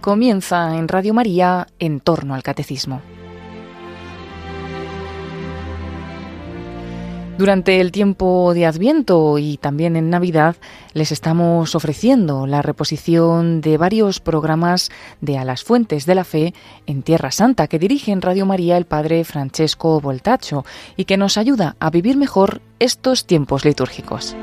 Comienza en Radio María en torno al catecismo. Durante el tiempo de Adviento y también en Navidad les estamos ofreciendo la reposición de varios programas de A las Fuentes de la Fe en Tierra Santa que dirige en Radio María el Padre Francesco Voltacho y que nos ayuda a vivir mejor estos tiempos litúrgicos.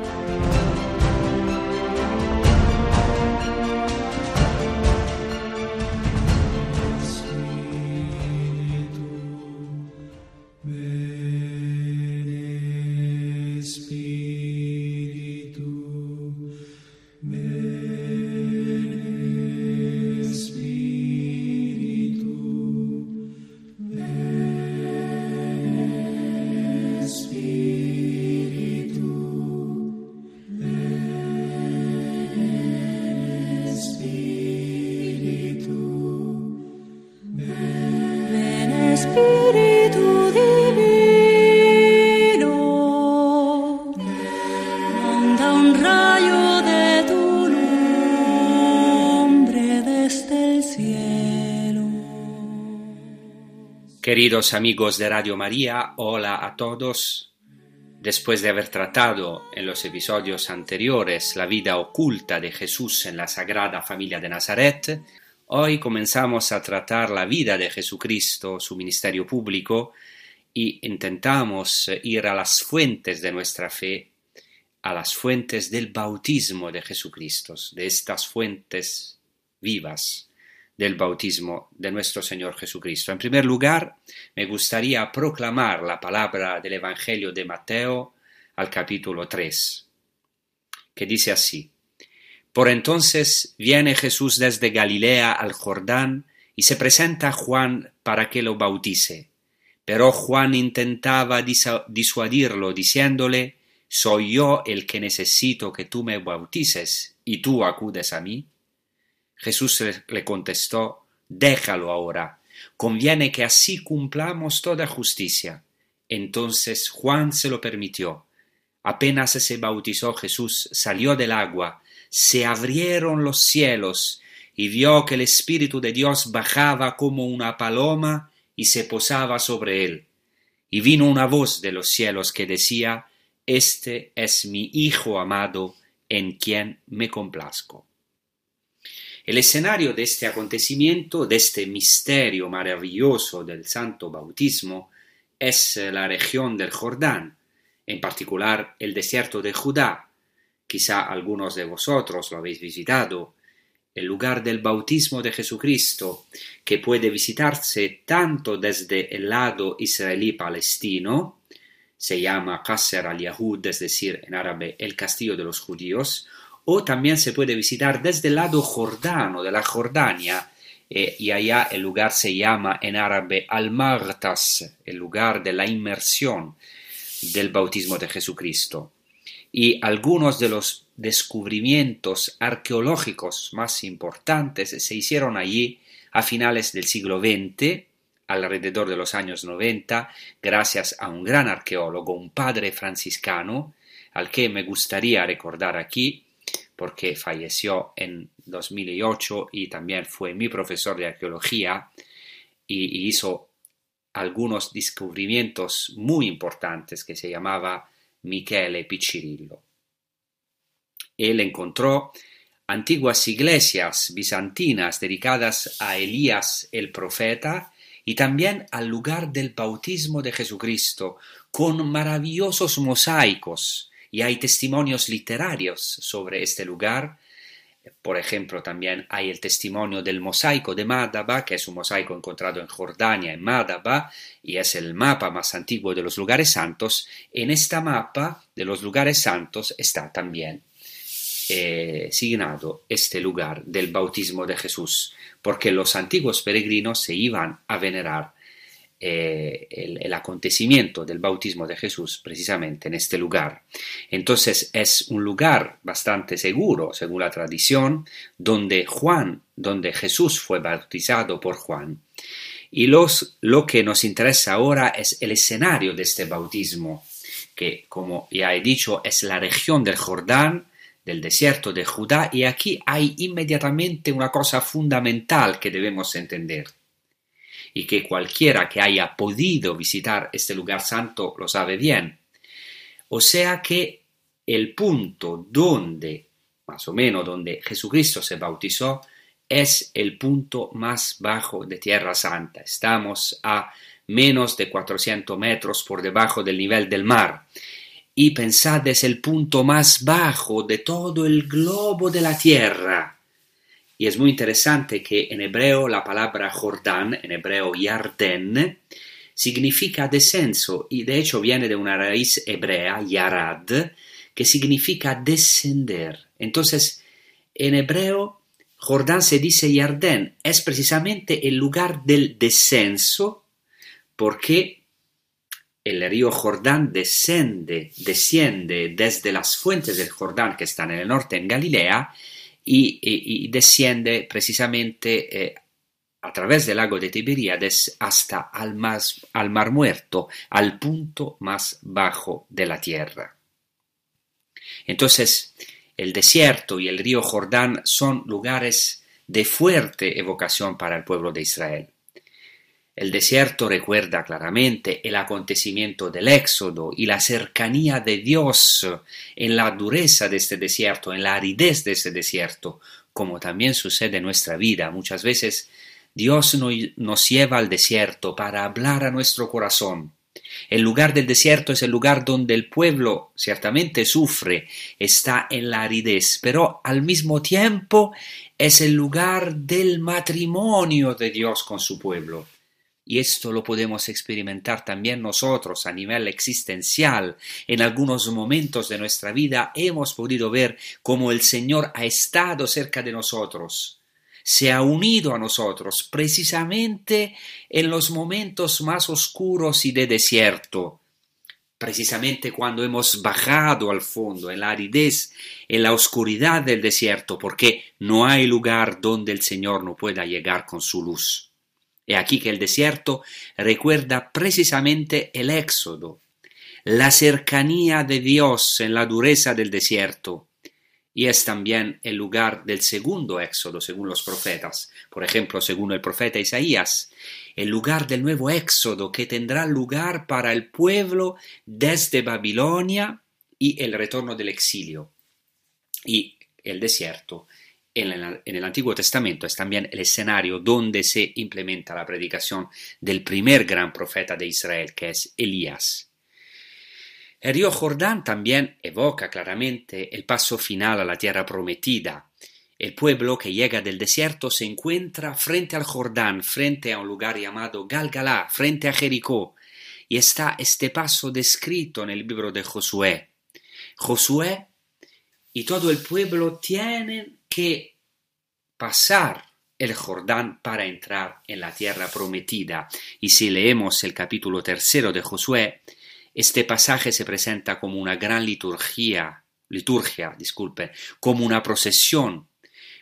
Queridos amigos de Radio María, hola a todos. Después de haber tratado en los episodios anteriores la vida oculta de Jesús en la Sagrada Familia de Nazaret, hoy comenzamos a tratar la vida de Jesucristo, su ministerio público, y intentamos ir a las fuentes de nuestra fe, a las fuentes del bautismo de Jesucristo, de estas fuentes vivas del bautismo de nuestro Señor Jesucristo. En primer lugar, me gustaría proclamar la palabra del Evangelio de Mateo al capítulo 3, que dice así. Por entonces viene Jesús desde Galilea al Jordán y se presenta a Juan para que lo bautice. Pero Juan intentaba disuadirlo diciéndole, ¿Soy yo el que necesito que tú me bautices y tú acudes a mí? Jesús le contestó, Déjalo ahora, conviene que así cumplamos toda justicia. Entonces Juan se lo permitió. Apenas se bautizó Jesús, salió del agua, se abrieron los cielos, y vio que el Espíritu de Dios bajaba como una paloma y se posaba sobre él. Y vino una voz de los cielos que decía, Este es mi Hijo amado, en quien me complazco. El escenario de este acontecimiento, de este misterio maravilloso del santo bautismo, es la región del Jordán, en particular el desierto de Judá. Quizá algunos de vosotros lo habéis visitado, el lugar del bautismo de Jesucristo, que puede visitarse tanto desde el lado israelí palestino, se llama Qasr al-Yahud, es decir, en árabe el castillo de los judíos, o también se puede visitar desde el lado jordano de la Jordania, eh, y allá el lugar se llama en árabe Al-Martas, el lugar de la inmersión del bautismo de Jesucristo. Y algunos de los descubrimientos arqueológicos más importantes se hicieron allí a finales del siglo XX, alrededor de los años 90, gracias a un gran arqueólogo, un padre franciscano, al que me gustaría recordar aquí, porque falleció en 2008 y también fue mi profesor de arqueología y, hizo algunos descubrimientos muy importantes que se llamaba Michele Piccirillo. Él encontró antiguas iglesias bizantinas dedicadas a Elías el profeta y también al lugar del bautismo de Jesucristo, con maravillosos mosaicos y hay testimonios literarios sobre este lugar. Por ejemplo, también hay el testimonio del mosaico de Madaba, que es un mosaico encontrado en Jordania, en Madaba, y es el mapa más antiguo de los lugares santos. En esta mapa de los lugares santos está también eh, signado este lugar del bautismo de Jesús, porque los antiguos peregrinos se iban a venerar eh, el, acontecimiento del bautismo de Jesús precisamente en este lugar. Entonces es un lugar bastante seguro, según la tradición, donde Juan, donde Jesús fue bautizado por Juan. Y los, lo que nos interesa ahora es el escenario de este bautismo, que como ya he dicho es la región del Jordán, del desierto de Judá y aquí hay inmediatamente una cosa fundamental que debemos entender y que cualquiera que haya podido visitar este lugar santo lo sabe bien. O sea que el punto donde, más o menos donde Jesucristo se bautizó, es el punto más bajo de Tierra Santa. Estamos a menos de 400 metros por debajo del nivel del mar. Y pensad, es el punto más bajo de todo el globo de la Tierra. Y es muy interesante que en hebreo la palabra Jordán, en hebreo Yarden, significa descenso y de hecho viene de una raíz hebrea, Yarad, que significa descender. Entonces, en hebreo, Jordán se dice Yarden, es precisamente el lugar del descenso, porque el río Jordán desciende, desciende desde las fuentes del Jordán que están en el norte, en Galilea, y, desciende precisamente eh, a través del lago de Tiberíades hasta al, al Mar Muerto, al punto más bajo de la tierra. Entonces, el desierto y el río Jordán son lugares de fuerte evocación para el pueblo de Israel. El desierto recuerda claramente el acontecimiento del éxodo y la cercanía de Dios en la dureza de este desierto, en la aridez de este desierto, como también sucede en nuestra vida. Muchas veces Dios nos lleva al desierto para hablar a nuestro corazón. El lugar del desierto es el lugar donde el pueblo ciertamente sufre, está en la aridez, pero al mismo tiempo es el lugar del matrimonio de Dios con su pueblo. Y esto lo podemos experimentar también nosotros a nivel existencial. En algunos momentos de nuestra vida hemos podido ver cómo el Señor ha estado cerca de nosotros, se ha unido a nosotros precisamente en los momentos más oscuros y de desierto, precisamente cuando hemos bajado al fondo, en la aridez, en la oscuridad del desierto, porque no hay lugar donde el Señor no pueda llegar con su luz. He aquí que el desierto recuerda precisamente el éxodo, la cercanía de Dios en la dureza del desierto, y es también el lugar del segundo éxodo, según los profetas. Por ejemplo, según el profeta Isaías, el lugar del nuevo éxodo que tendrá lugar para el pueblo desde Babilonia y el retorno del exilio. Y el desierto en, el Antiguo Testamento es también el escenario donde se implementa la predicación del primer gran profeta de Israel, que es Elías. El río Jordán también evoca claramente el paso final a la tierra prometida. El pueblo que llega del desierto se encuentra frente al Jordán, frente a un lugar llamado Galgalá, frente a Jericó, y está este paso descrito en el libro de Josué. Josué y todo el pueblo tienen que pasar el Jordán para entrar en la tierra prometida. Y si leemos el capítulo tercero de Josué, este pasaje se presenta como una gran liturgia, liturgia, disculpe, como una procesión,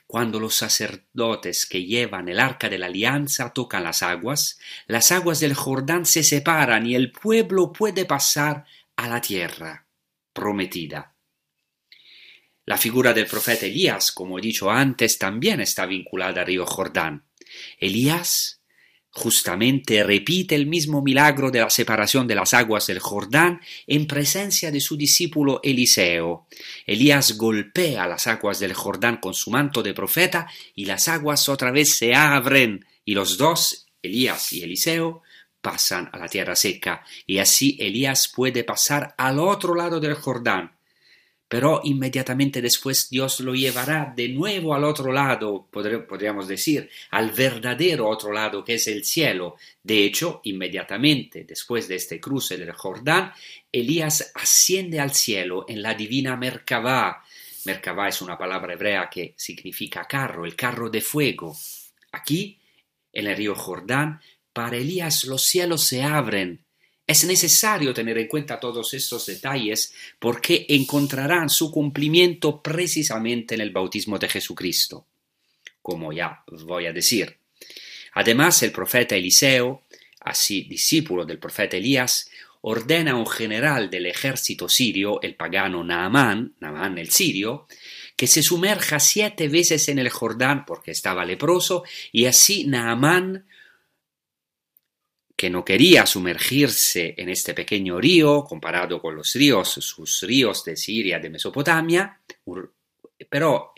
cuando los sacerdotes que llevan el arca de la alianza tocan las aguas, las aguas del Jordán se separan y el pueblo puede pasar a la tierra prometida. La figura del profeta Elías, como he dicho antes, también está vinculada al río Jordán. Elías justamente repite el mismo milagro de la separación de las aguas del Jordán en presencia de su discípulo Eliseo. Elías golpea las aguas del Jordán con su manto de profeta y las aguas otra vez se abren y los dos, Elías y Eliseo, pasan a la tierra seca y así Elías puede pasar al otro lado del Jordán pero inmediatamente después Dios lo llevará de nuevo al otro lado, podríamos decir, al verdadero otro lado que es el cielo. De hecho, inmediatamente después de este cruce del Jordán, Elías asciende al cielo en la divina Merkabah. Merkabah es una palabra hebrea que significa carro, el carro de fuego. Aquí, en el río Jordán, para Elías los cielos se abren es necesario tener en cuenta todos estos detalles porque encontrarán su cumplimiento precisamente en el bautismo de Jesucristo, como ya voy a decir. Además, el profeta Eliseo, así discípulo del profeta Elías, ordena a un general del ejército sirio, el pagano Naaman, Naaman el sirio, que se sumerja siete veces en el Jordán porque estaba leproso, y así Naamán, que no quería sumergirse en este pequeño río comparado con los ríos, sus ríos de Siria, de Mesopotamia, pero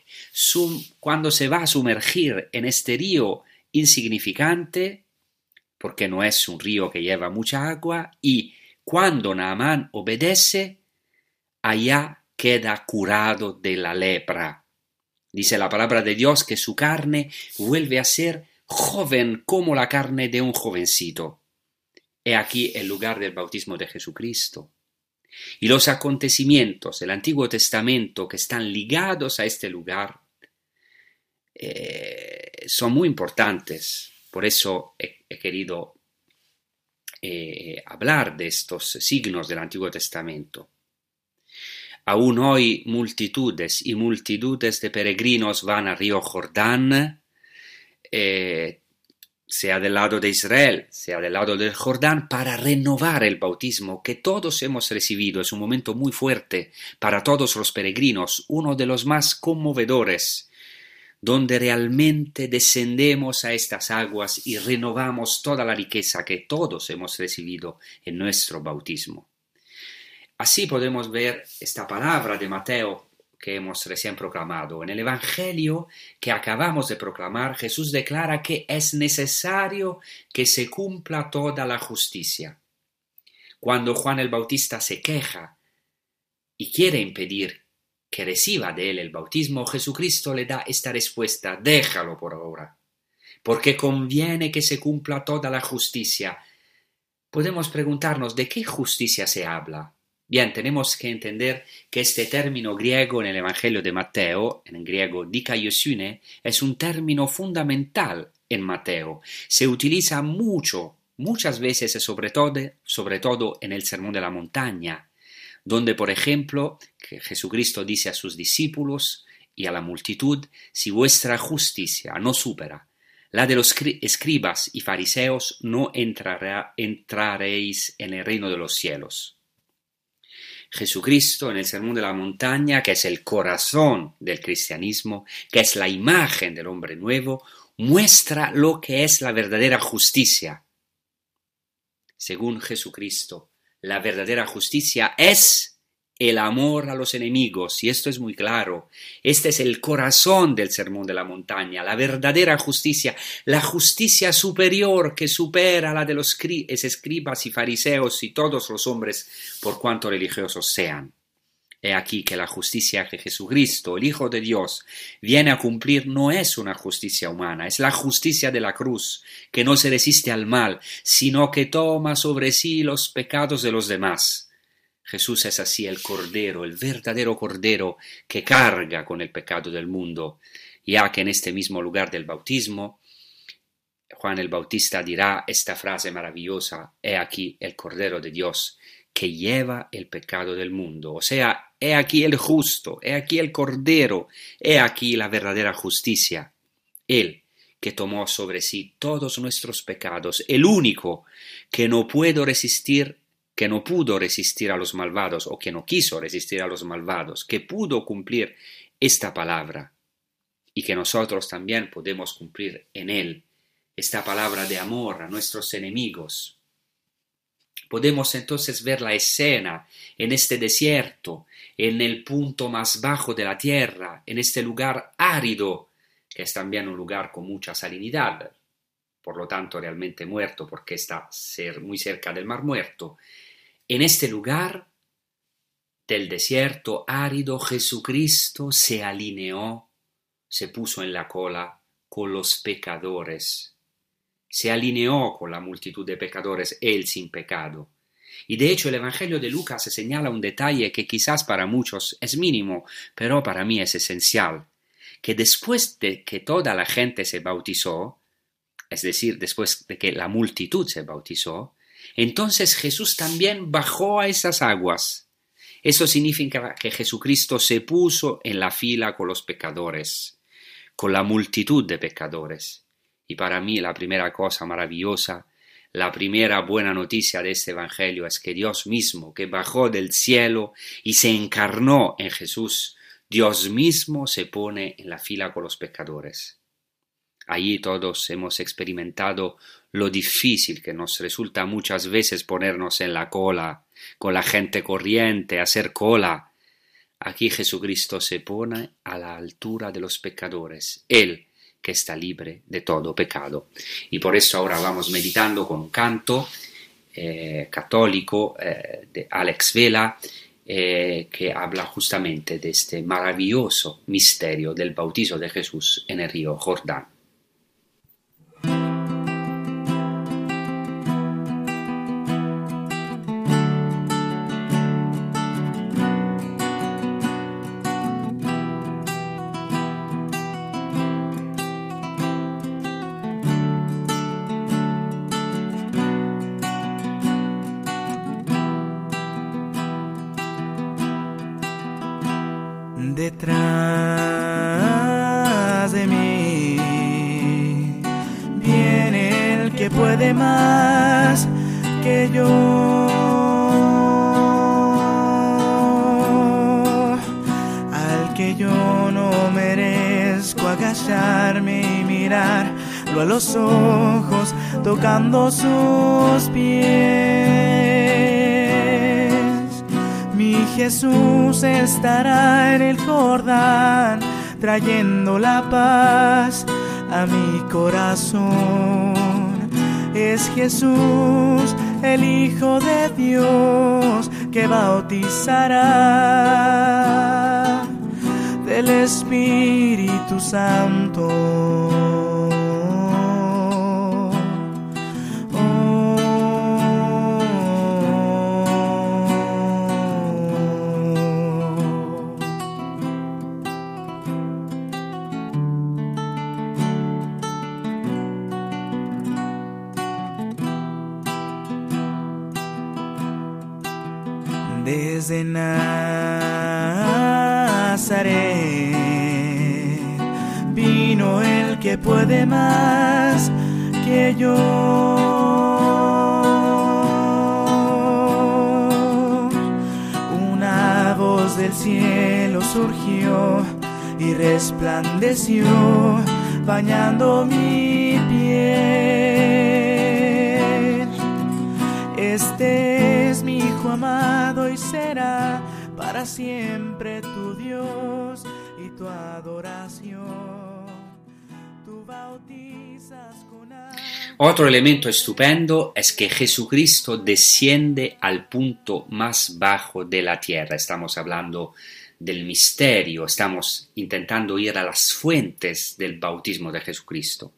cuando se va a sumergir en este río insignificante, porque no es un río que lleva mucha agua, y cuando Naamán obedece, allá queda curado de la lepra. Dice la palabra de Dios que su carne vuelve a ser joven como la carne de un jovencito. He aquí el lugar del bautismo de Jesucristo. Y los acontecimientos del Antiguo Testamento que están ligados a este lugar eh, son muy importantes. Por eso he, querido eh, hablar de estos signos del Antiguo Testamento. Aún hoy multitudes y multitudes de peregrinos van al río Jordán, eh, sea del lado de Israel, sea del lado del Jordán, para renovar el bautismo que todos hemos recibido. Es un momento muy fuerte para todos los peregrinos, uno de los más conmovedores, donde realmente descendemos a estas aguas y renovamos toda la riqueza que todos hemos recibido en nuestro bautismo. Así podemos ver esta palabra de Mateo que hemos recién proclamado. En el Evangelio que acabamos de proclamar, Jesús declara que es necesario que se cumpla toda la justicia. Cuando Juan el Bautista se queja y quiere impedir que reciba de él el bautismo, Jesucristo le da esta respuesta, déjalo por ahora, porque conviene que se cumpla toda la justicia. Podemos preguntarnos de qué justicia se habla. Bien, tenemos que entender que este término griego en el Evangelio de Mateo, en griego dikaiosune, es un término fundamental en Mateo. Se utiliza mucho, muchas veces, sobre todo, sobre todo en el Sermón de la Montaña, donde, por ejemplo, Jesucristo dice a sus discípulos y a la multitud, si vuestra justicia no supera la de los escribas y fariseos, no entraréis en el reino de los cielos. Jesucristo en el Sermón de la Montaña, que es el corazón del cristianismo, que es la imagen del hombre nuevo, muestra lo que es la verdadera justicia. Según Jesucristo, la verdadera justicia es el amor a los enemigos, y esto es muy claro. Este es el corazón del sermón de la montaña, la verdadera justicia, la justicia superior que supera la de los escribas y fariseos y todos los hombres por cuanto religiosos sean. He aquí que la justicia que Jesucristo, el Hijo de Dios, viene a cumplir no es una justicia humana, es la justicia de la cruz, que no se resiste al mal, sino que toma sobre sí los pecados de los demás Jesús es así el Cordero, el verdadero Cordero que carga con el pecado del mundo, ya que en este mismo lugar del bautismo, Juan el Bautista dirá esta frase maravillosa, he aquí el Cordero de Dios que lleva el pecado del mundo, o sea, he aquí el justo, he aquí el Cordero, he aquí la verdadera justicia, Él que tomó sobre sí todos nuestros pecados, el único que no puedo resistir que no pudo resistir a los malvados o que no quiso resistir a los malvados, que pudo cumplir esta palabra y que nosotros también podemos cumplir en él esta palabra de amor a nuestros enemigos. Podemos entonces ver la escena en este desierto, en el punto más bajo de la tierra, en este lugar árido, que es también un lugar con mucha salinidad, por lo tanto realmente muerto porque está muy cerca del mar muerto, en este lugar del desierto árido, Jesucristo se alineó, se puso en la cola con los pecadores, se alineó con la multitud de pecadores, él sin pecado. Y de hecho el Evangelio de Lucas señala un detalle que quizás para muchos es mínimo, pero para mí es esencial, que después de que toda la gente se bautizó, es decir, después de que la multitud se bautizó, entonces Jesús también bajó a esas aguas. Eso significa que Jesucristo se puso en la fila con los pecadores, con la multitud de pecadores. Y para mí la primera cosa maravillosa, La primera buena noticia de este Evangelio es que Dios mismo, que bajó del cielo y se encarnó en Jesús, Dios mismo se pone en la fila con los pecadores. Allí todos hemos experimentado lo difícil que nos resulta muchas veces ponernos en la cola, con la gente corriente, hacer cola. Aquí Jesucristo se pone a la altura de los pecadores. Él que está libre de todo pecado. Y por eso ahora vamos meditando con un canto eh, católico eh, de Alex Vela, eh, que habla justamente de este maravilloso misterio del bautizo de Jesús en el río Jordán. Detrás de mí viene el que puede más que yo. Al que yo no merezco agacharme y mirarlo a los ojos, tocando sus pies. Jesús estará en el Jordán, trayendo la paz a mi corazón. Es Jesús, el Hijo de Dios, que bautizará del Espíritu Santo. Más que yo. Una voz del cielo surgió y resplandeció bañando mi piel. Este es mi hijo amado y será para siempre tu Dios y tu adoración. Otro elemento estupendo es que Jesucristo desciende al punto más bajo de la tierra. Estamos hablando del misterio, estamos intentando ir a las fuentes del bautismo de Jesucristo.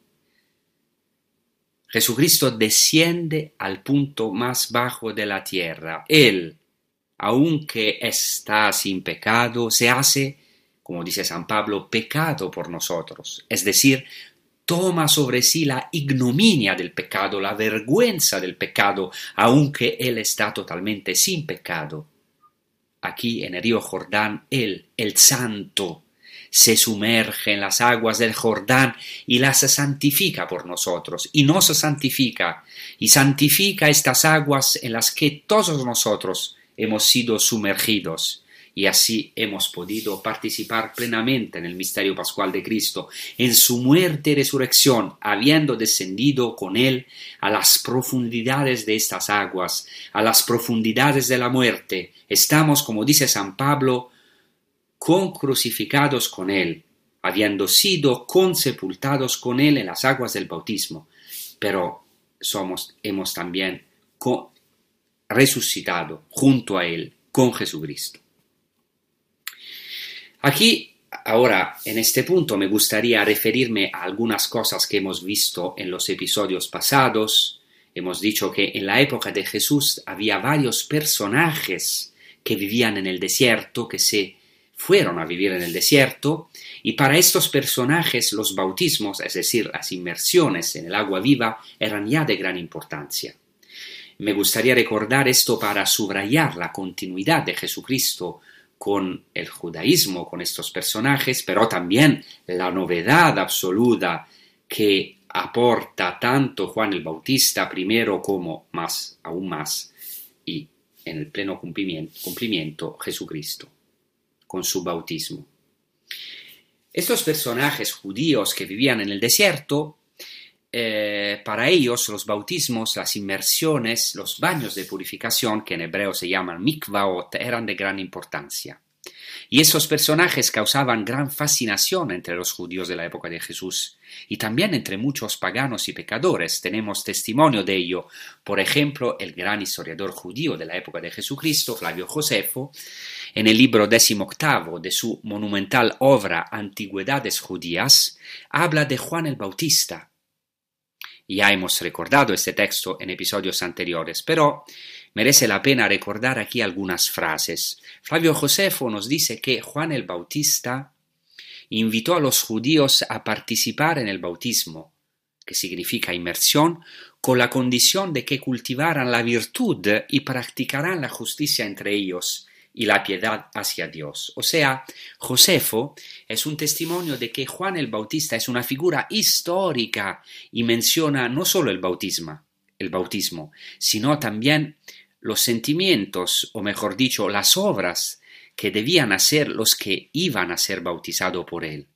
Jesucristo desciende al punto más bajo de la tierra. Él, aunque está sin pecado, se hace, como dice San Pablo, pecado por nosotros. Es decir, toma sobre sí la ignominia del pecado, la vergüenza del pecado, aunque Él está totalmente sin pecado. Aquí en el río Jordán, Él, el Santo, se sumerge en las aguas del Jordán y las santifica por nosotros, y nos santifica, y santifica estas aguas en las que todos nosotros hemos sido sumergidos, y así hemos podido participar plenamente en el misterio pascual de Cristo, en su muerte y resurrección, habiendo descendido con Él a las profundidades de estas aguas, a las profundidades de la muerte. Estamos, como dice San Pablo, con crucificados con Él, habiendo sido consepultados con Él en las aguas del bautismo, pero somos, hemos también resucitado junto a Él con Jesucristo. Aquí, ahora, en este punto, me gustaría referirme a algunas cosas que hemos visto en los episodios pasados. Hemos dicho que en la época de Jesús había varios personajes que vivían en el desierto, que se fueron a vivir en el desierto, y para estos personajes los bautismos, es decir, las inmersiones en el agua viva, eran ya de gran importancia. Me gustaría recordar esto para subrayar la continuidad de Jesucristo con el judaísmo, con estos personajes, pero también la novedad absoluta que aporta tanto Juan el Bautista primero como más, aún más, y en el pleno cumplimiento, cumplimiento Jesucristo, con su bautismo. Estos personajes judíos que vivían en el desierto, eh, para ellos los bautismos, las inmersiones, los baños de purificación, que en hebreo se llaman mikvaot, eran de gran importancia. Y esos personajes causaban gran fascinación entre los judíos de la época de Jesús y también entre muchos paganos y pecadores. Tenemos testimonio de ello. Por ejemplo, el gran historiador judío de la época de Jesucristo, Flavio Josefo, en el libro decimoctavo de su monumental obra Antigüedades Judías, habla de Juan el Bautista. Ya hemos recordado este texto en episodios anteriores, pero Merece la pena recordar aquí algunas frases. Flavio Josefo nos dice que Juan el Bautista invitó a los judíos a participar en el bautismo, que significa inmersión, con la condición de que cultivaran la virtud y practicaran la justicia entre ellos y la piedad hacia Dios. O sea, Josefo es un testimonio de que Juan el Bautista es una figura histórica y menciona no solo el bautismo, el bautismo, sino también los sentimientos, o mejor dicho, las obras que debían hacer los que iban a ser bautizados por él.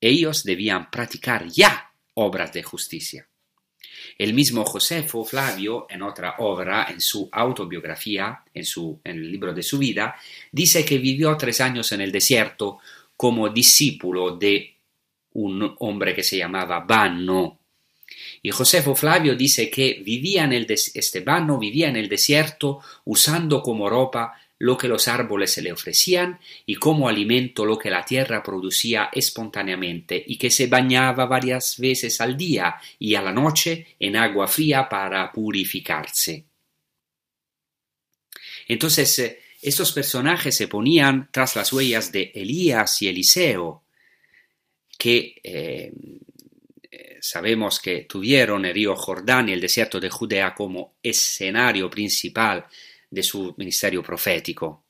Ellos debían practicar ya obras de justicia. El mismo Josefo Flavio, en otra obra, en su autobiografía, en, su, en el libro de su vida, dice que vivió tres años en el desierto como discípulo de un hombre que se llamaba Banno, y Josefo Flavio dice que vivía en el Estebano vivía en el desierto usando como ropa lo que los árboles se le ofrecían y como alimento lo que la tierra producía espontáneamente y que se bañaba varias veces al día y a la noche en agua fría para purificarse. Entonces, eh, estos personajes se ponían tras las huellas de Elías y Eliseo, que eh, sabemos que tuvieron el río Jordán y el desierto de Judea como escenario principal de su ministerio profético.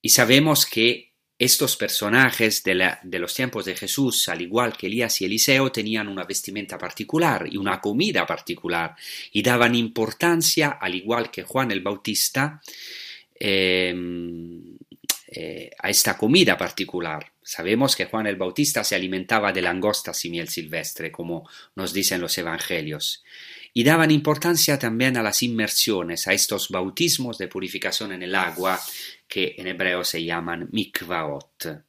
Y sabemos que estos personajes de, los tiempos de Jesús, al igual que Elías y Eliseo, tenían una vestimenta particular y una comida particular, y daban importancia, al igual que Juan el Bautista, eh, eh, a esta comida particular. Sabemos que Juan el Bautista se alimentaba de langostas y miel silvestre, como nos dicen los evangelios, y daban importancia también a las inmersiones, a estos bautismos de purificación en el agua, que en hebreo se llaman mikvaot.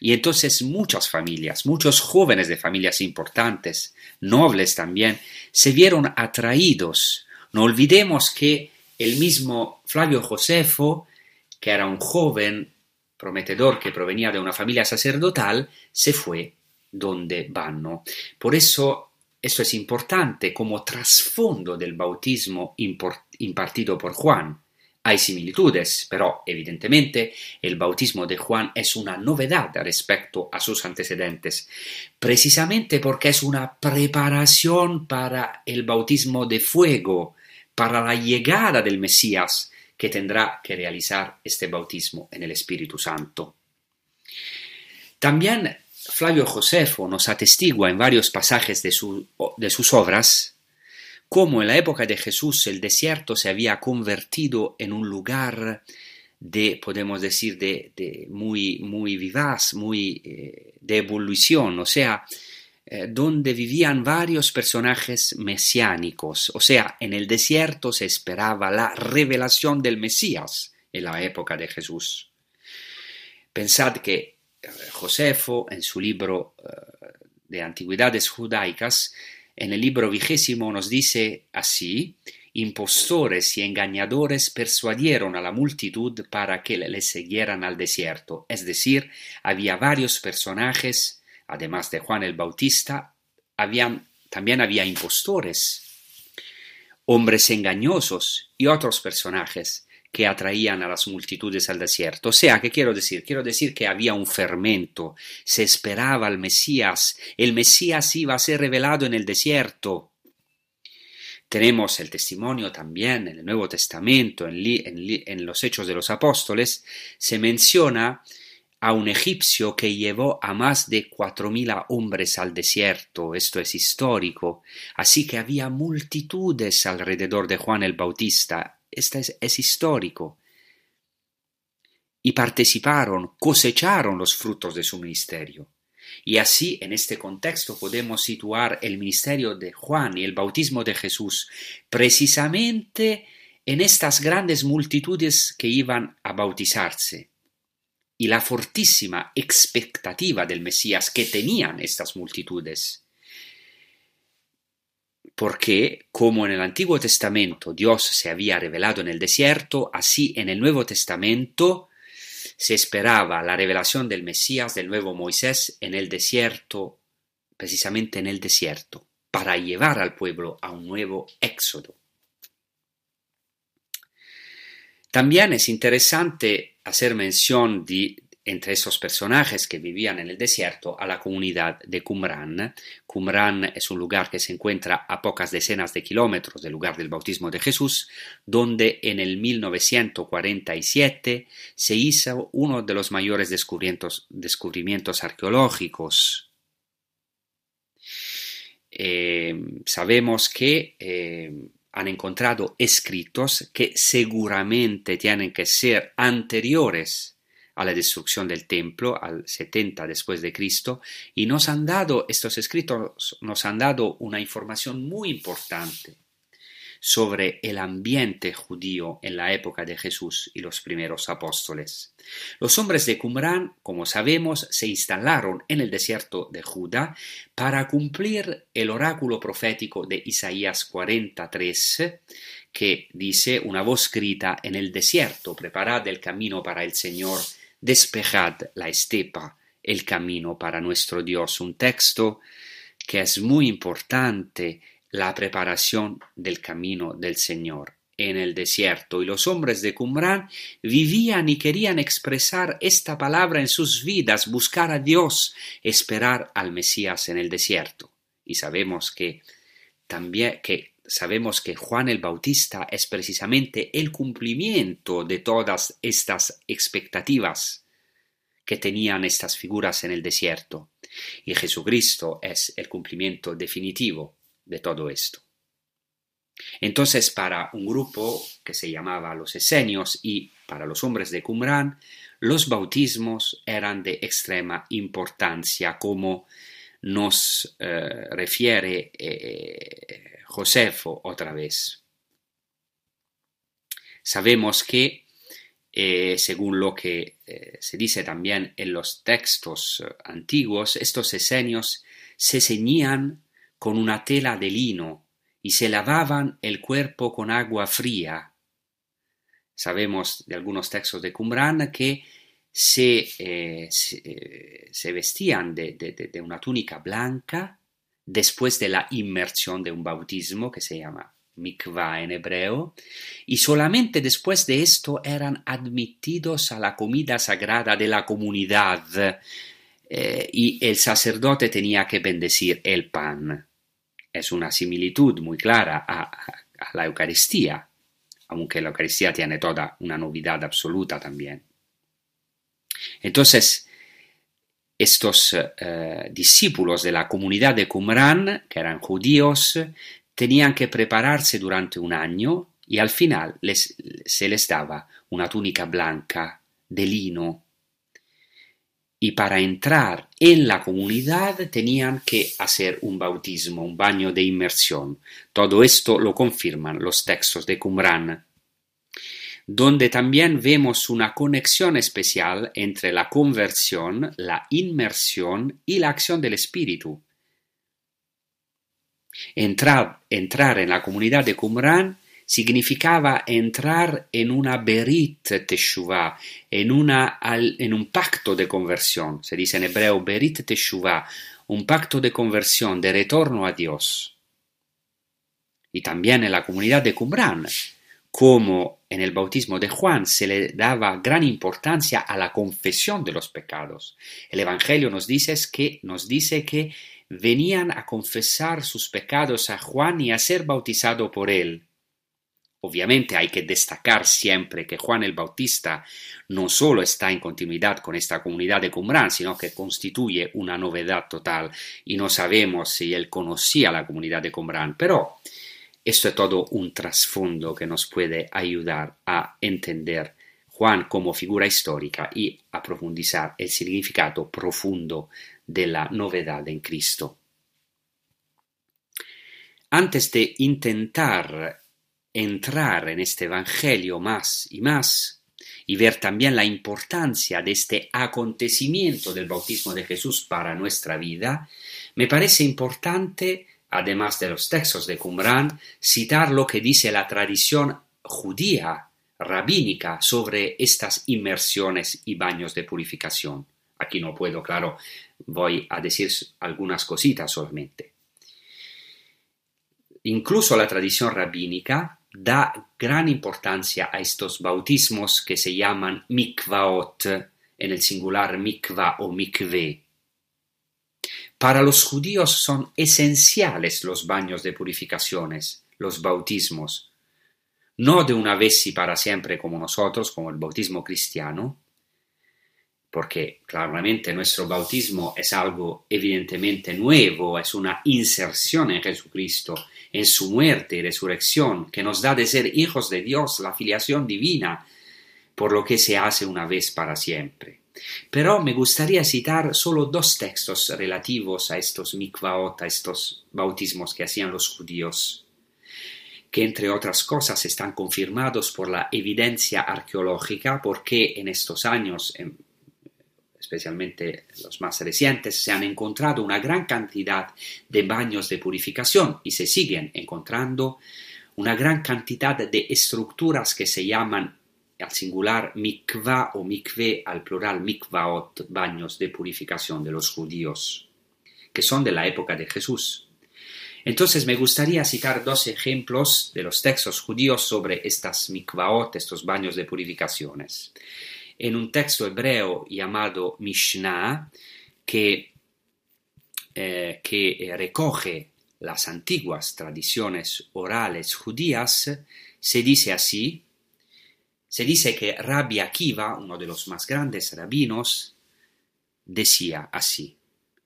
Y entonces muchas familias, muchos jóvenes de familias importantes, nobles también, se vieron atraídos. No olvidemos que el mismo Flavio Josefo que era un joven prometedor que provenía de una familia sacerdotal, se fue donde vanno. Por eso esto es importante como trasfondo del bautismo impartido por Juan. Hay similitudes, pero evidentemente el bautismo de Juan es una novedad respecto a sus antecedentes, precisamente porque es una preparación para el bautismo de fuego, para la llegada del Mesías, que tendrá que realizar este bautismo en el Espíritu Santo. También Flavio Josefo nos atestigua en varios pasajes de, de sus obras cómo en la época de Jesús el desierto se había convertido en un lugar de, podemos decir, de, muy, muy vivaz, muy eh, de evolución, o sea, eh, donde vivían varios personajes mesiánicos, o sea, en el desierto se esperaba la revelación del Mesías en la época de Jesús. Pensad que Josefo, en su libro eh, de Antigüedades Judaicas, en el libro vigésimo nos dice así, impostores y engañadores persuadieron a la multitud para que le siguieran al desierto, es decir, había varios personajes además de Juan el Bautista, también había impostores, hombres engañosos y otros personajes que atraían a las multitudes al desierto. O sea, ¿qué quiero decir? Quiero decir que había un fermento, se esperaba al Mesías, el Mesías iba a ser revelado en el desierto. Tenemos el testimonio también en el Nuevo Testamento, en, en los Hechos de los Apóstoles, se menciona a un egipcio que llevó a más de cuatro mil hombres al desierto, esto es histórico, así que había multitudes alrededor de Juan el Bautista, esto es, es histórico. Y participaron, cosecharon los frutos de su ministerio. Y así, en este contexto, podemos situar el ministerio de Juan y el bautismo de Jesús precisamente en estas grandes multitudes que iban a bautizarse y la fortísima expectativa del Mesías que tenían estas multitudes. Porque, como en el Antiguo Testamento Dios se había revelado en el desierto, así en el Nuevo Testamento se esperaba la revelación del Mesías, del nuevo Moisés, en el desierto, precisamente en el desierto, para llevar al pueblo a un nuevo éxodo. También es interesante hacer mención de, entre esos personajes que vivían en el desierto a la comunidad de Qumran. Qumran es un lugar que se encuentra a pocas decenas de kilómetros del lugar del bautismo de Jesús, donde en el 1947 se hizo uno de los mayores descubrimientos, arqueológicos. Eh, sabemos que eh, han encontrado escritos que seguramente tienen que ser anteriores a la destrucción del templo, al 70 después de Cristo, y nos han dado, estos escritos nos han dado una información muy importante sobre el ambiente judío en la época de Jesús y los primeros apóstoles. Los hombres de Qumran, como sabemos, se instalaron en el desierto de Judá para cumplir el oráculo profético de Isaías 43, que dice una voz grita en el desierto, preparad el camino para el Señor, despejad la estepa, el camino para nuestro Dios. Un texto que es muy importante la preparación del camino del Señor en el desierto y los hombres de Qumran vivían y querían expresar esta palabra en sus vidas, buscar a Dios, esperar al Mesías en el desierto. Y sabemos que también que sabemos que Juan el Bautista es precisamente el cumplimiento de todas estas expectativas que tenían estas figuras en el desierto. Y Jesucristo es el cumplimiento definitivo de todo esto. Entonces, para un grupo que se llamaba los esenios y para los hombres de Qumran, los bautismos eran de extrema importancia, como nos eh, refiere eh, Josefo otra vez. Sabemos que, eh, según lo que se dice también en los textos antiguos, estos esenios se ceñían con una tela de lino y se lavaban el cuerpo con agua fría. Sabemos de algunos textos de Qumran que se, eh, eh, vestían de, una túnica blanca después de la inmersión de un bautismo que se llama mikvah en hebreo, y solamente después de esto eran admitidos a la comida sagrada de la comunidad, eh, y el sacerdote tenía que bendecir el pan es una similitud muy clara a, la Eucaristía, aunque la Eucaristía tiene toda una novedad absoluta también. Entonces, estos eh, discípulos de la comunidad de Qumran, que eran judíos, tenían que prepararse durante un año y al final se les daba una túnica blanca de lino y para entrar en la comunidad tenían que hacer un bautismo, un baño de inmersión. Todo esto lo confirman los textos de Qumran, donde también vemos una conexión especial entre la conversión, la inmersión y la acción del Espíritu. Entrar, entrar en la comunidad de Qumran significaba entrar en una berit teshuvah, en, en un pacto de conversión. Se dice en hebreo berit teshuvah, un pacto de conversión, de retorno a Dios. Y también en la comunidad de Qumran, como en el bautismo de Juan se le daba gran importancia a la confesión de los pecados. El Evangelio nos dice que, nos dice que venían a confesar sus pecados a Juan y a ser bautizado por él Obviamente hay que destacar siempre que Juan el Bautista no solo está en continuidad con esta comunidad de Qumran, sino que constituye una novedad total y no sabemos si él conocía la comunidad de Qumran, pero esto es todo un trasfondo que nos puede ayudar a entender Juan como figura histórica y a profundizar el significado profundo de la novedad en Cristo. Antes de intentar entrar en este Evangelio más y más y ver también la importancia de este acontecimiento del bautismo de Jesús para nuestra vida, me parece importante, además de los textos de Qumran, citar lo que dice la tradición judía rabínica sobre estas inmersiones y baños de purificación. Aquí no puedo, claro, voy a decir algunas cositas solamente. Incluso la tradición rabínica da gran importancia a estos bautismos que se llaman mikvaot, en el singular mikva o mikve. Para los judíos son esenciales los baños de purificaciones, los bautismos, no de una vez y para siempre como nosotros, como el bautismo cristiano, porque claramente nuestro bautismo es algo evidentemente nuevo, es una inserción en Jesucristo, en su muerte y resurrección, que nos da de ser hijos de Dios la filiación divina, por lo que se hace una vez para siempre. Pero me gustaría citar solo dos textos relativos a estos mikvaot, a estos bautismos que hacían los judíos, que entre otras cosas están confirmados por la evidencia arqueológica, porque en estos años, especialmente los más recientes, se han encontrado una gran cantidad de baños de purificación y se siguen encontrando una gran cantidad de estructuras que se llaman al singular mikva o mikve al plural mikvaot, baños de purificación de los judíos, que son de la época de Jesús. Entonces me gustaría citar dos ejemplos de los textos judíos sobre estas mikvaot, estos baños de purificaciones en un texto hebreo llamado Mishnah que, eh, que recoge las antiguas tradiciones orales judías, se dice así, se dice que Rabbi Akiva, uno de los más grandes rabinos, decía así,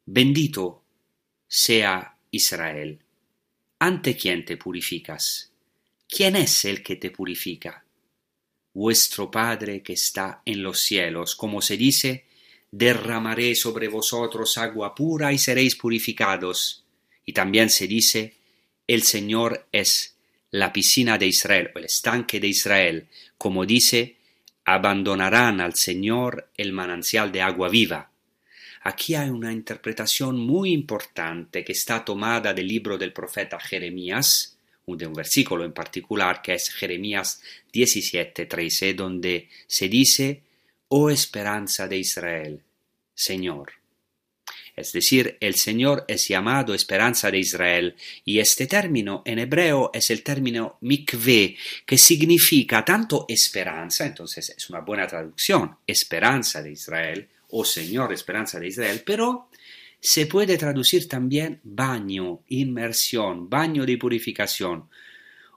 bendito sea Israel, ¿ante quién te purificas? ¿Quién es el que te purifica? vuestro Padre que está en los cielos, como se dice, derramaré sobre vosotros agua pura y seréis purificados. Y también se dice, el Señor es la piscina de Israel, o el estanque de Israel, como dice, abandonarán al Señor el manantial de agua viva. Aquí hay una interpretación muy importante que está tomada del libro del profeta Jeremías, de un versículo en particular que es Jeremías 17, 13, donde se dice, Oh esperanza de Israel, Señor. Es decir, el Señor es llamado esperanza de Israel, y este término en hebreo es el término mikve, que significa tanto esperanza, entonces es una buena traducción, esperanza de Israel, o Señor esperanza de Israel, pero se puede traducir también baño, inmersión, baño de purificación.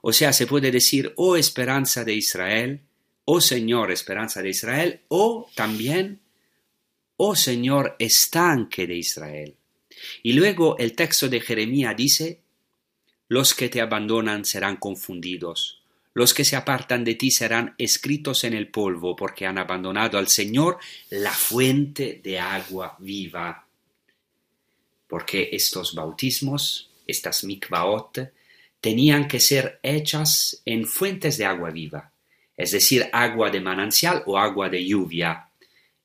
O sea, se puede decir, oh esperanza de Israel, oh Señor esperanza de Israel, o también, oh Señor estanque de Israel. Y luego el texto de Jeremías dice, los que te abandonan serán confundidos, los que se apartan de ti serán escritos en el polvo, porque han abandonado al Señor la fuente de agua viva porque estos bautismos, estas mikvaot, tenían que ser hechas en fuentes de agua viva, es decir, agua de manantial o agua de lluvia.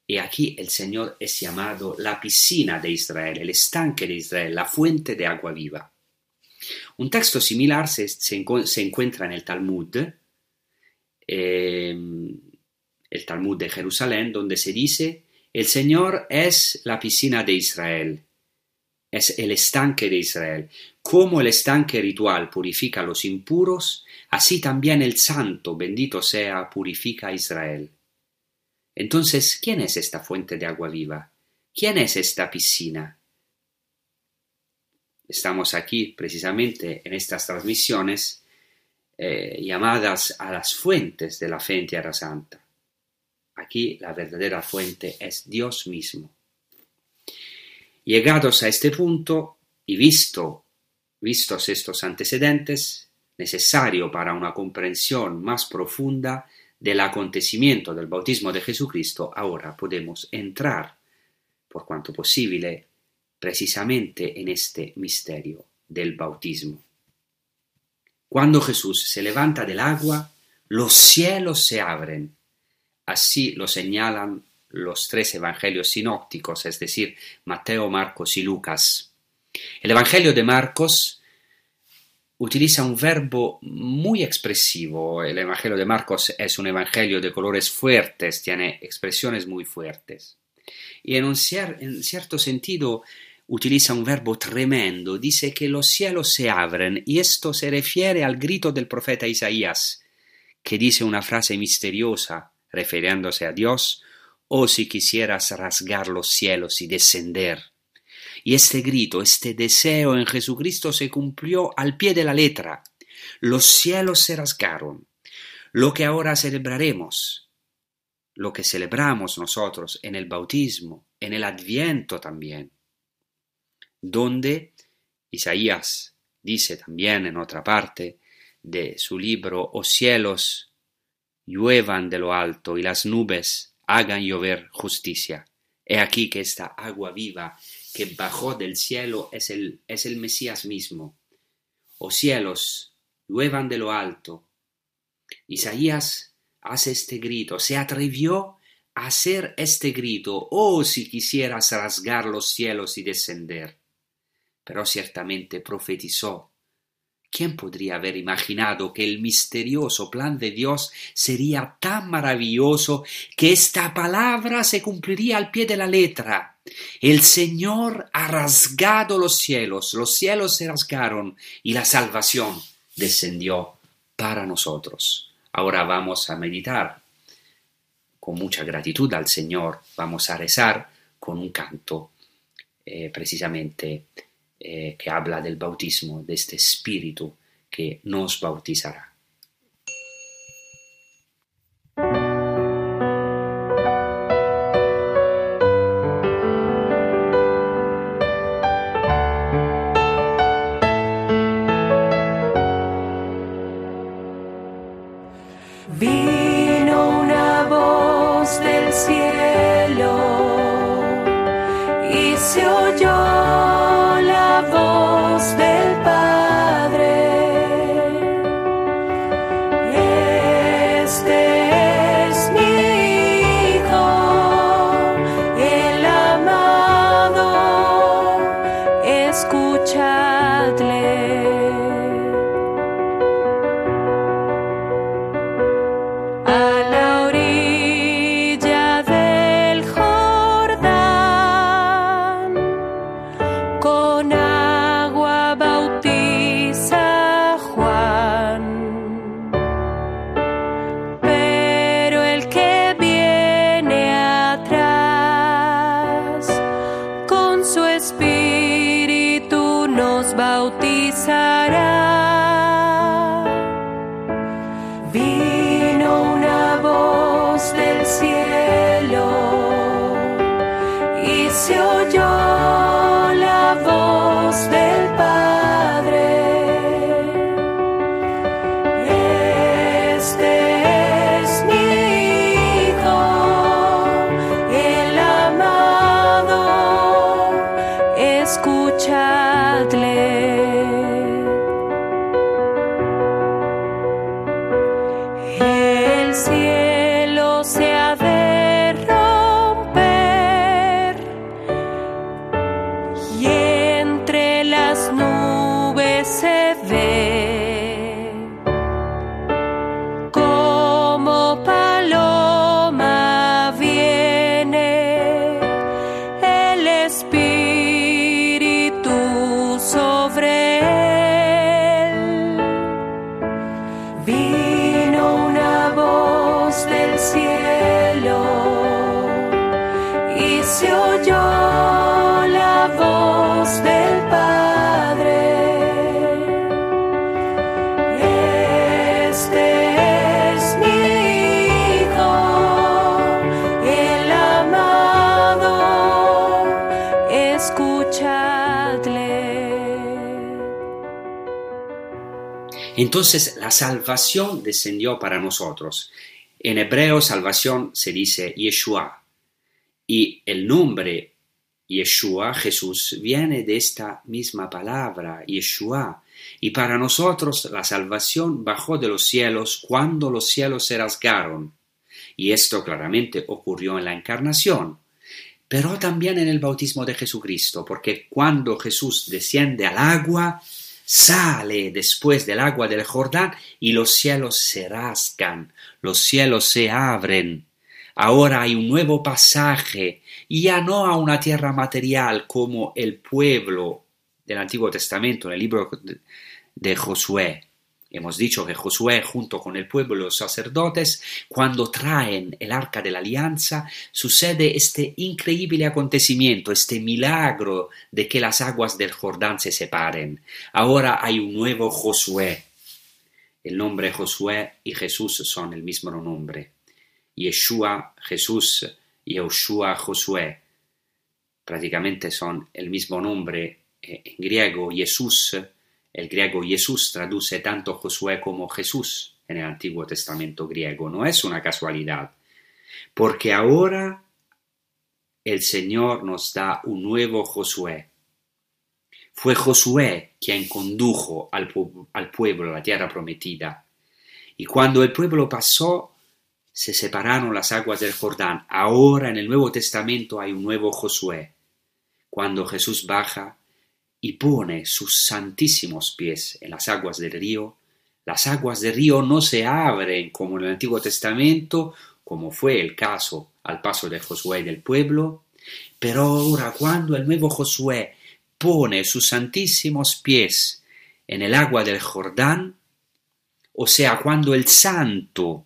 Y aquí el Señor es llamado la piscina de Israel, el estanque de Israel, la fuente de agua viva. Un texto similar se, encuentra en el Talmud, em, el Talmud de Jerusalén, donde se dice, el Señor es la piscina de Israel, es el estanque de Israel. Como el estanque ritual purifica a los impuros, así también el santo, bendito sea, purifica a Israel. Entonces, ¿quién es esta fuente de agua viva? ¿Quién es esta piscina? Estamos aquí precisamente en estas transmisiones eh, llamadas a las fuentes de la fe en Tierra Santa. Aquí la verdadera fuente es Dios mismo. Llegados a este punto y visto, vistos estos antecedentes, necesario para una comprensión más profunda del acontecimiento del bautismo de Jesucristo, ahora podemos entrar, por cuanto posible, precisamente en este misterio del bautismo. Cuando Jesús se levanta del agua, los cielos se abren. Así lo señalan los tres evangelios sinópticos, es decir, Mateo, Marcos y Lucas. El Evangelio de Marcos utiliza un verbo muy expresivo. El Evangelio de Marcos es un evangelio de colores fuertes, tiene expresiones muy fuertes. Y en un cierto sentido utiliza un verbo tremendo, dice que los cielos se abren y esto se refiere al grito del profeta Isaías, que dice una frase misteriosa refiriéndose a Dios, o oh, si quisieras rasgar los cielos y descender. Y este grito, este deseo en Jesucristo se cumplió al pie de la letra. Los cielos se rasgaron. Lo que ahora celebraremos, lo que celebramos nosotros en el bautismo, en el adviento también, donde Isaías dice también en otra parte de su libro, oh cielos, lluevan de lo alto y las nubes hagan llover justicia. He aquí que esta agua viva que bajó del cielo es el, es el Mesías mismo. Oh cielos, lluevan de lo alto. Isaías hace este grito, se atrevió a hacer este grito, oh si quisieras rasgar los cielos y descender pero ciertamente profetizó. ¿Quién podría haber imaginado que el misterioso plan de Dios sería tan maravilloso que esta palabra se cumpliría al pie de la letra? El Señor ha rasgado los cielos, los cielos se rasgaron y la salvación descendió para nosotros. Ahora vamos a meditar con mucha gratitud al Señor, vamos a rezar con un canto eh, precisamente eh, que habla del bautismo, de este espíritu que nos bautizará. Entonces la salvación descendió para nosotros. En hebreo salvación se dice Yeshua y el nombre Yeshua, Jesús, viene de esta misma palabra, Yeshua. Y para nosotros la salvación bajó de los cielos cuando los cielos se rasgaron. Y esto claramente ocurrió en la encarnación, pero también en el bautismo de Jesucristo, porque cuando Jesús desciende al agua, sale después del agua del Jordán y los cielos se rasgan, los cielos se abren. Ahora hay un nuevo pasaje, y ya no a una tierra material como el pueblo del Antiguo Testamento en el libro de Josué. Hemos dicho que Josué, junto con el pueblo los sacerdotes, cuando traen el arca de la alianza, sucede este increíble acontecimiento, este milagro de que las aguas del Jordán se separen. Ahora hay un nuevo Josué. El nombre Josué y Jesús son el mismo nombre. Yeshua, Jesús, Yeshua, Josué. Prácticamente son el mismo nombre eh, en griego, Jesús el griego Jesús traduce tanto Josué como Jesús en el Antiguo Testamento griego. No es una casualidad, porque ahora el Señor nos da un nuevo Josué. Fue Josué quien condujo al, pueblo a la tierra prometida. Y cuando el pueblo pasó, se separaron las aguas del Jordán. Ahora en el Nuevo Testamento hay un nuevo Josué. Cuando Jesús baja, y pone sus santísimos pies en las aguas del río, las aguas del río no se abren como en el Antiguo Testamento, como fue el caso al paso de Josué del pueblo, pero ahora cuando el nuevo Josué pone sus santísimos pies en el agua del Jordán, o sea, cuando el santo,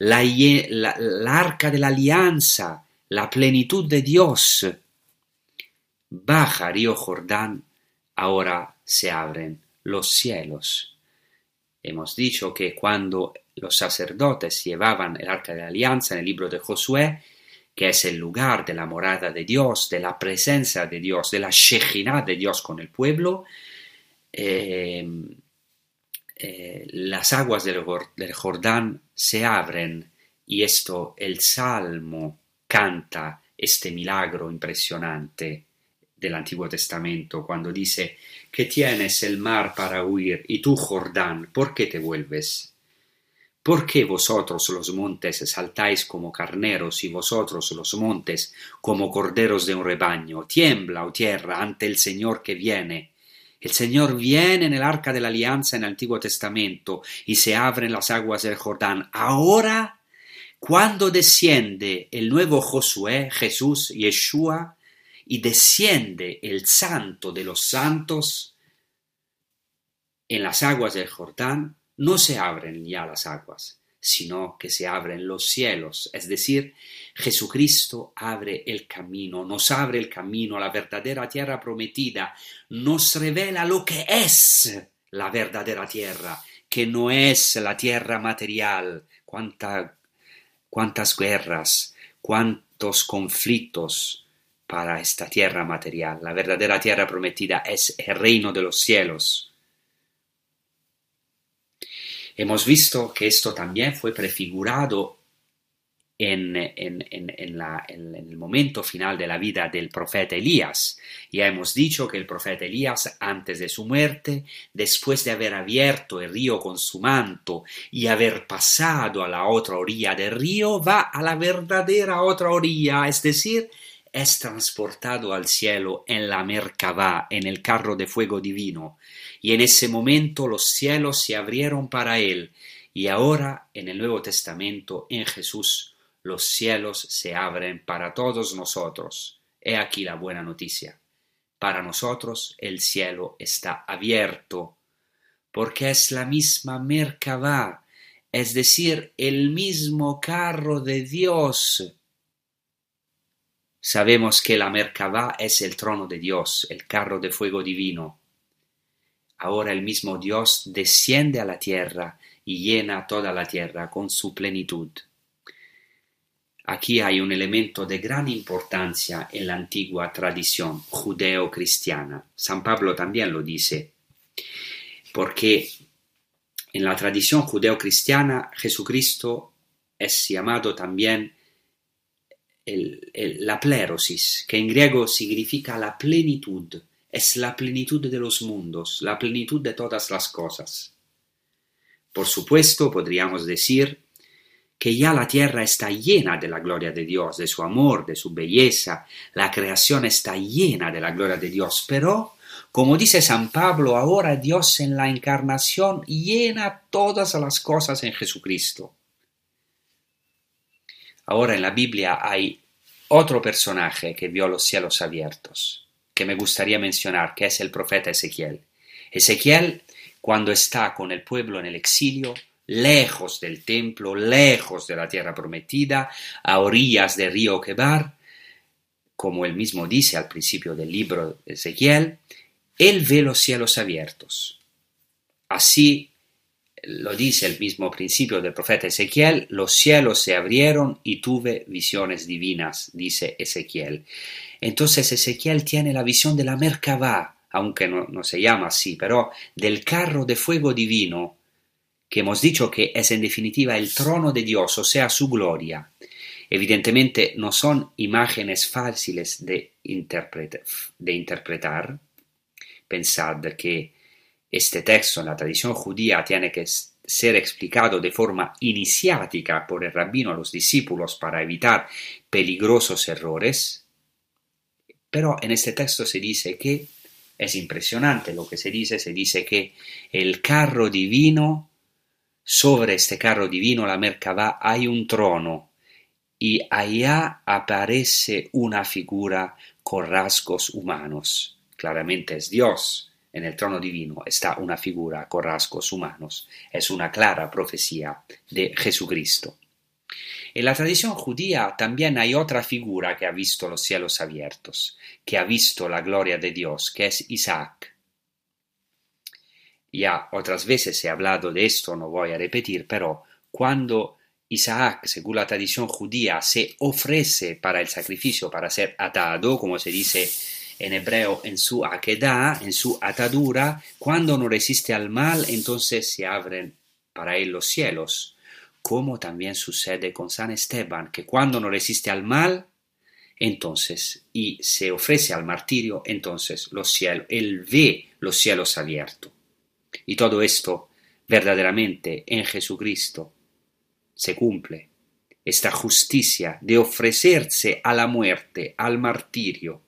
la, la arca de la alianza, la plenitud de Dios, baja río Jordán, ahora se abren los cielos. Hemos dicho que cuando los sacerdotes llevaban el arca de la alianza en el libro de Josué, que es el lugar de la morada de Dios, de la presencia de Dios, de la Shejinah de Dios con el pueblo, eh, eh, las aguas del, del Jordán se abren y esto el Salmo canta este milagro impresionante del Antiguo Testamento, cuando dice que tienes el mar para huir, y tú, Jordán, ¿por qué te vuelves? ¿Por qué vosotros los montes saltáis como carneros y vosotros los montes como corderos de un rebaño? Tiembla, oh tierra, ante el Señor que viene. El Señor viene en el arca de la alianza en el Antiguo Testamento y se abren las aguas del Jordán. Ahora, cuando desciende el nuevo Josué, Jesús, Yeshua, y desciende el santo de los santos en las aguas del Jordán, no se abren ya las aguas, sino que se abren los cielos, es decir, Jesucristo abre el camino, nos abre el camino a la verdadera tierra prometida, nos revela lo que es la verdadera tierra, que no es la tierra material, cuántas guerras, cuántos conflictos, para esta tierra material. La verdadera tierra prometida es el reino de los cielos. Hemos visto que esto también fue prefigurado en, el momento final de la vida del profeta Elías. Ya hemos dicho que el profeta Elías, antes de su muerte, después de haber abierto el río con su manto y haber pasado a la otra orilla del río, va a la verdadera otra orilla, es decir, es transportado al cielo en la Merkabah, en el carro de fuego divino, y en ese momento los cielos se abrieron para él, y ahora en el Nuevo Testamento, en Jesús, los cielos se abren para todos nosotros. He aquí la buena noticia. Para nosotros el cielo está abierto, porque es la misma Merkabah, es decir, el mismo carro de Dios Sabemos que la Merkabah es el trono de Dios, el carro de fuego divino. Ahora el mismo Dios desciende a la tierra y llena toda la tierra con su plenitud. Aquí hay un elemento de gran importancia en la antigua tradición judeo-cristiana. San Pablo también lo dice, porque En la tradición judeocristiana, Jesucristo es llamado también la plerosis, que en griego significa la plenitud, es la plenitud de los mundos, la plenitud de todas las cosas. Por supuesto, podríamos decir que ya la tierra está llena de la gloria de Dios, de su amor, de su belleza, la creación está llena de la gloria de Dios, pero, como dice San Pablo, ahora Dios en la encarnación llena todas las cosas en Jesucristo. Ahora en la Biblia hay otro personaje que vio los cielos abiertos, que me gustaría mencionar, que es el profeta Ezequiel. Ezequiel, cuando está con el pueblo en el exilio, lejos del templo, lejos de la tierra prometida, a orillas del río Quebar, como él mismo dice al principio del libro de Ezequiel, él ve los cielos abiertos. Así lo dice el mismo principio del profeta Ezequiel, los cielos se abrieron y tuve visiones divinas, dice Ezequiel. Entonces Ezequiel tiene la visión de la Merkabah, aunque no, no se llama así, pero del carro de fuego divino, que hemos dicho que es en definitiva el trono de Dios, o sea, su gloria. Evidentemente no son imágenes fáciles de, interpretar, de interpretar. Pensad que este texto en la tradición judía tiene que ser explicado de forma iniciática por el rabino a los discípulos para evitar peligrosos errores. Pero en este texto se dice que es impresionante lo que se dice, se dice que el carro divino, sobre este carro divino, la Merkabah, hay un trono y allá aparece una figura con rasgos humanos. Claramente es Dios en el trono divino está una figura con rasgos humanos. Es una clara profecía de Jesucristo. En la tradición judía también hay otra figura que ha visto los cielos abiertos, que ha visto la gloria de Dios, que es Isaac. Ya otras veces he hablado de esto, no voy a repetir, pero cuando Isaac, según la tradición judía, se ofrece para el sacrificio, para ser atado, como se dice en hebreo en su aquedad, en su atadura, cuando no resiste al mal, entonces se abren para él los cielos, como también sucede con San Esteban, que cuando no resiste al mal, entonces, y se ofrece al martirio, entonces los cielos, él ve los cielos abiertos. Y todo esto verdaderamente en Jesucristo se cumple. Esta justicia de ofrecerse a la muerte, al martirio,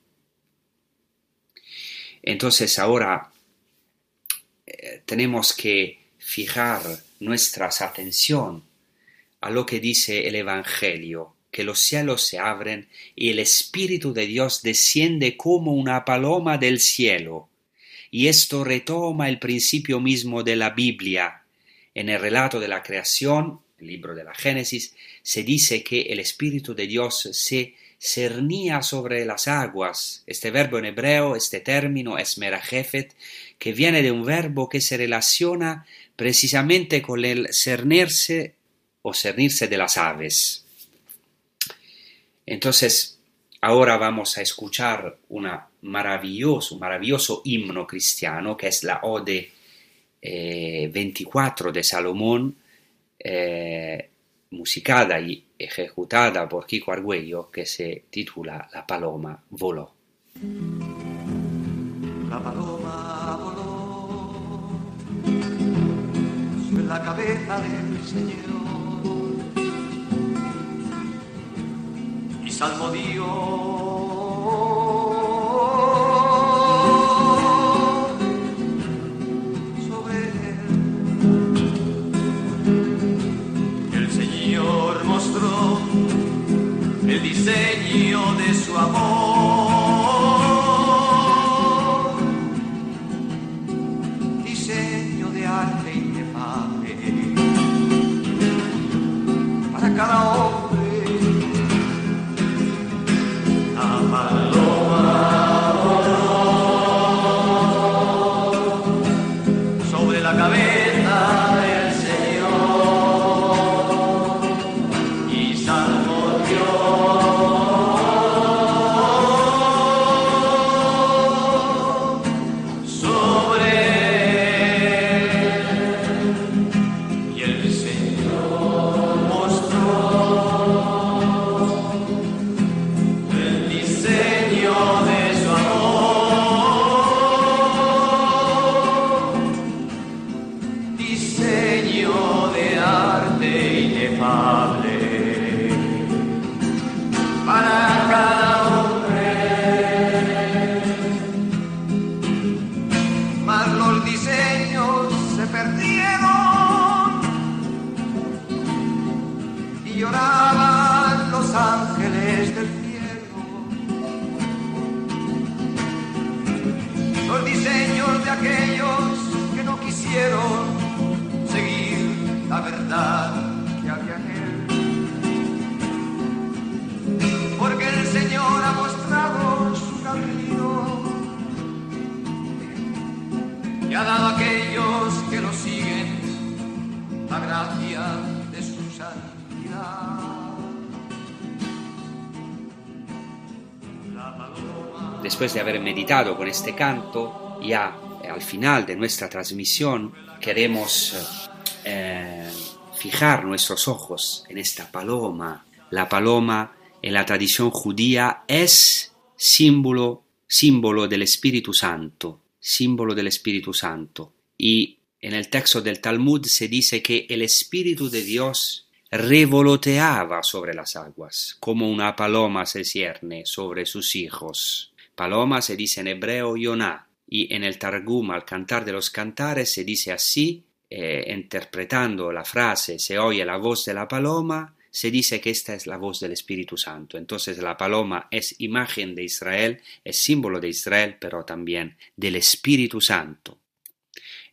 entonces ahora eh, tenemos que fijar nuestra atención a lo que dice el Evangelio, que los cielos se abren y el Espíritu de Dios desciende como una paloma del cielo. Y esto retoma el principio mismo de la Biblia. En el relato de la creación, el libro de la Génesis, se dice que el Espíritu de Dios se cernía sobre las aguas. Este verbo en hebreo, este término es merajefet, que viene de un verbo que se relaciona precisamente con el cernirse o cernirse de las aves. Entonces, ahora vamos a escuchar una maravilloso, un maravilloso himno cristiano que es la Ode 24 eh, de Salomón, eh, musicada y ejecutada por Kiko Argüello que se titula La paloma voló. La paloma voló sobre la cabeza del Señor y salmodió con este canto, ya eh, al final de nuestra transmisión queremos eh, fijar nuestros ojos en esta paloma. La paloma en la tradición judía es símbolo, símbolo del Espíritu Santo, símbolo del Espíritu Santo. Y en el texto del Talmud se dice que el Espíritu de Dios revoloteaba sobre las aguas, como una paloma se cierne sobre sus hijos. Paloma se dice en hebreo Yonah, y en el Targum al cantar de los cantares se dice así, eh, interpretando la frase se oye la voz de la paloma, se dice que esta es la voz del Espíritu Santo. Entonces la paloma es imagen de Israel, es símbolo de Israel, pero también del Espíritu Santo.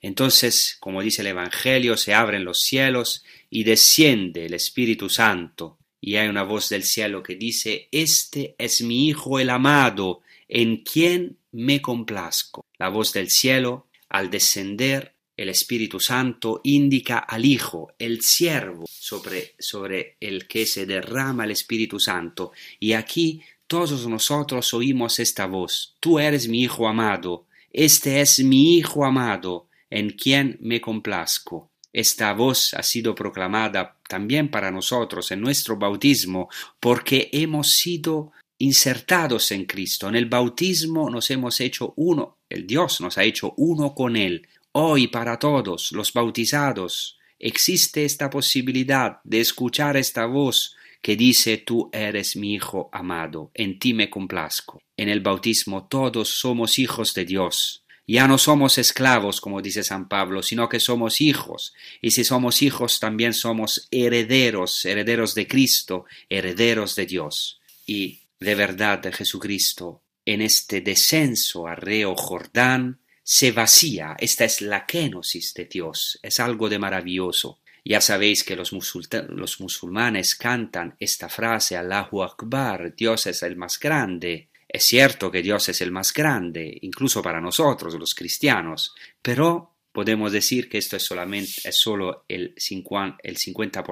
Entonces, como dice el Evangelio, se abren los cielos y desciende el Espíritu Santo, y hay una voz del cielo que dice, Este es mi Hijo el amado, en quien me complazco. La voz del cielo, al descender el Espíritu Santo, indica al Hijo, el siervo, sobre, sobre el que se derrama el Espíritu Santo. Y aquí todos nosotros oímos esta voz, Tú eres mi Hijo amado, este es mi Hijo amado, en quien me complazco. Esta voz ha sido proclamada también para nosotros en nuestro bautismo, porque hemos sido insertados en Cristo. En el bautismo nos hemos hecho uno, el Dios nos ha hecho uno con Él. Hoy para todos los bautizados existe esta posibilidad de escuchar esta voz que dice tú eres mi Hijo amado, en ti me complazco. En el bautismo todos somos hijos de Dios. Ya no somos esclavos, como dice San Pablo, sino que somos hijos. Y si somos hijos, también somos herederos, herederos de Cristo, herederos de Dios. Y de verdad Jesucristo, en este descenso a Reo Jordán, se vacía. Esta es la kenosis de Dios. Es algo de maravilloso. Ya sabéis que los, los musulmanes cantan esta frase, Allahu Akbar, Dios es el más grande. Es cierto que Dios es el más grande, incluso para nosotros, los cristianos, pero podemos decir que esto es solamente es solo el 50%, el 50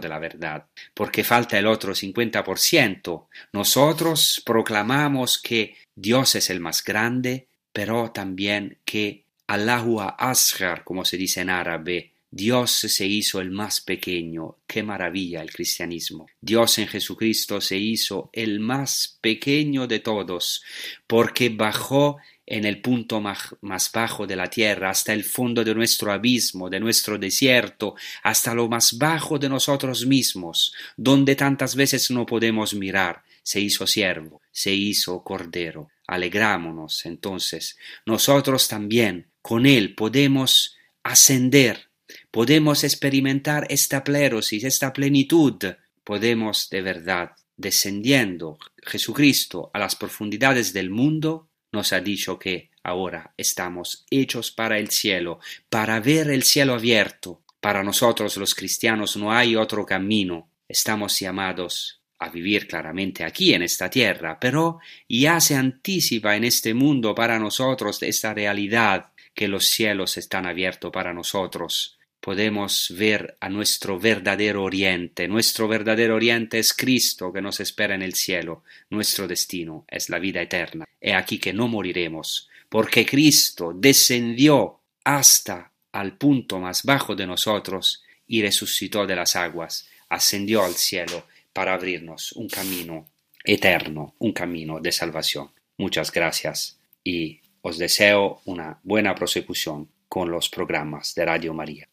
de la verdad, porque falta el otro 50%. Nosotros proclamamos que Dios es el más grande, pero también que Allahu Asghar, como se dice en árabe, Dios se hizo el más pequeño. Qué maravilla el cristianismo. Dios en Jesucristo se hizo el más pequeño de todos, porque bajó en el punto más, bajo de la tierra, hasta el fondo de nuestro abismo, de nuestro desierto, hasta lo más bajo de nosotros mismos, donde tantas veces no podemos mirar. Se hizo siervo, se hizo cordero. Alegrámonos entonces. Nosotros también con él podemos ascender podemos experimentar esta plerosis, esta plenitud, podemos de verdad, descendiendo Jesucristo a las profundidades del mundo, nos ha dicho que ahora estamos hechos para el cielo, para ver el cielo abierto. Para nosotros los cristianos no hay otro camino. Estamos llamados a vivir claramente aquí en esta tierra, pero ya se anticipa en este mundo para nosotros esta realidad que los cielos están abiertos para nosotros podemos ver a nuestro verdadero oriente. Nuestro verdadero oriente es Cristo que nos espera en el cielo. Nuestro destino es la vida eterna. He aquí que no moriremos, porque Cristo descendió hasta al punto más bajo de nosotros y resucitó de las aguas, ascendió al cielo para abrirnos un camino eterno, un camino de salvación. Muchas gracias y os deseo una buena prosecución con los programas de Radio María.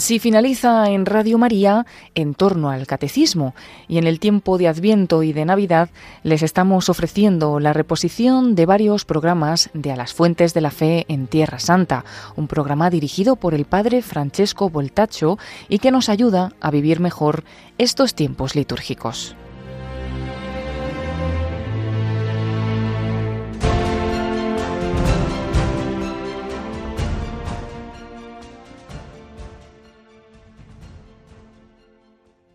Así finaliza en Radio María en torno al catecismo y en el tiempo de Adviento y de Navidad les estamos ofreciendo la reposición de varios programas de A las Fuentes de la Fe en Tierra Santa, un programa dirigido por el padre Francesco Voltacho y que nos ayuda a vivir mejor estos tiempos litúrgicos.